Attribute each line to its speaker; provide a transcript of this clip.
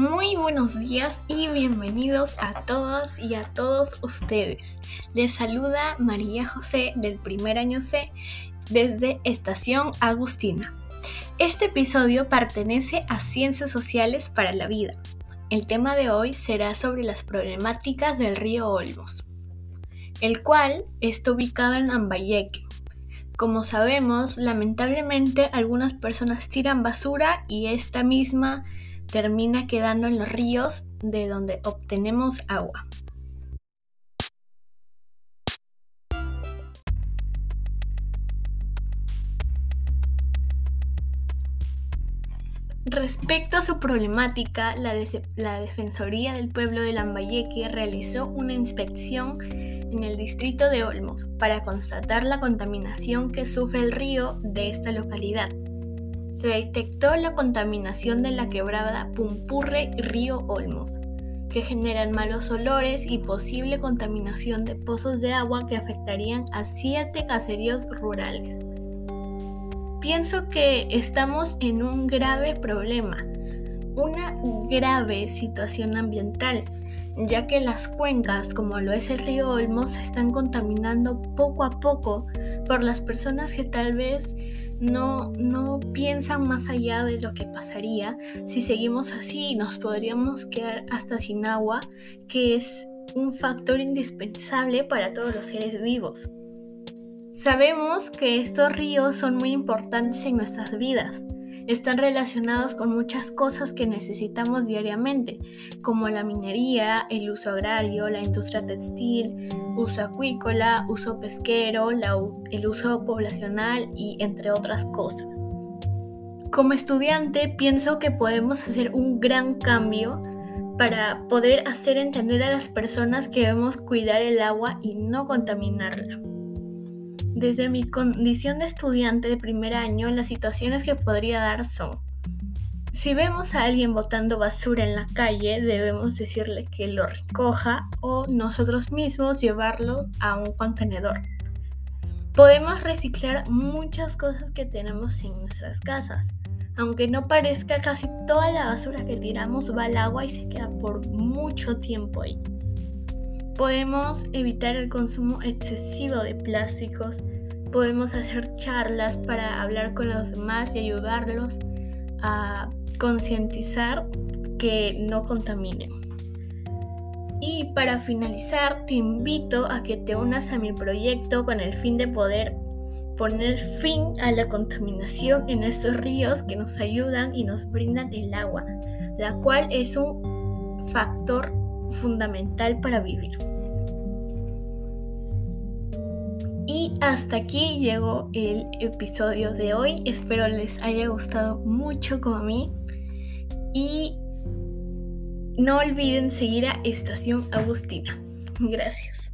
Speaker 1: Muy buenos días y bienvenidos a todos y a todos ustedes. Les saluda María José del primer año C desde Estación Agustina. Este episodio pertenece a Ciencias Sociales para la Vida. El tema de hoy será sobre las problemáticas del río Olmos, el cual está ubicado en Ambayeque. Como sabemos, lamentablemente algunas personas tiran basura y esta misma termina quedando en los ríos de donde obtenemos agua. Respecto a su problemática, la, Defensoría del Pueblo de Lambayeque realizó una inspección en el distrito de Olmos para constatar la contaminación que sufre el río de esta localidad se detectó la contaminación de la quebrada Pumpurre Río Olmos, que generan malos olores y posible contaminación de pozos de agua que afectarían a siete caseríos rurales. Pienso que estamos en un grave problema, una grave situación ambiental, ya que las cuencas, como lo es el río Olmos, se están contaminando poco a poco por las personas que tal vez no, no piensan más allá de lo que pasaría si seguimos así. Nos podríamos quedar hasta sin agua, que es un factor indispensable para todos los seres vivos. Sabemos que estos ríos son muy importantes en nuestras vidas están relacionados con muchas cosas que necesitamos diariamente, como la minería, el uso agrario, la industria textil, uso acuícola, uso pesquero, el uso poblacional y entre otras cosas. Como estudiante pienso que podemos hacer un gran cambio para poder hacer entender a las personas que debemos cuidar el agua y no contaminarla. Desde mi condición de estudiante de primer año, las situaciones que podría dar son, si vemos a alguien botando basura en la calle, debemos decirle que lo recoja o nosotros mismos llevarlo a un contenedor. Podemos reciclar muchas cosas que tenemos en nuestras casas. Aunque no parezca, casi toda la basura que tiramos va al agua y se queda por mucho tiempo ahí. Podemos evitar el consumo excesivo de plásticos, podemos hacer charlas para hablar con los demás y ayudarlos a concientizar que no contaminen. Y para finalizar, te invito a que te unas a mi proyecto con el fin de poder poner fin a la contaminación en estos ríos que nos ayudan y nos brindan el agua, la cual es un factor fundamental para vivir. Y hasta aquí llegó el episodio de hoy. Espero les haya gustado mucho como a mí. Y no olviden seguir a Estación Agustina. Gracias.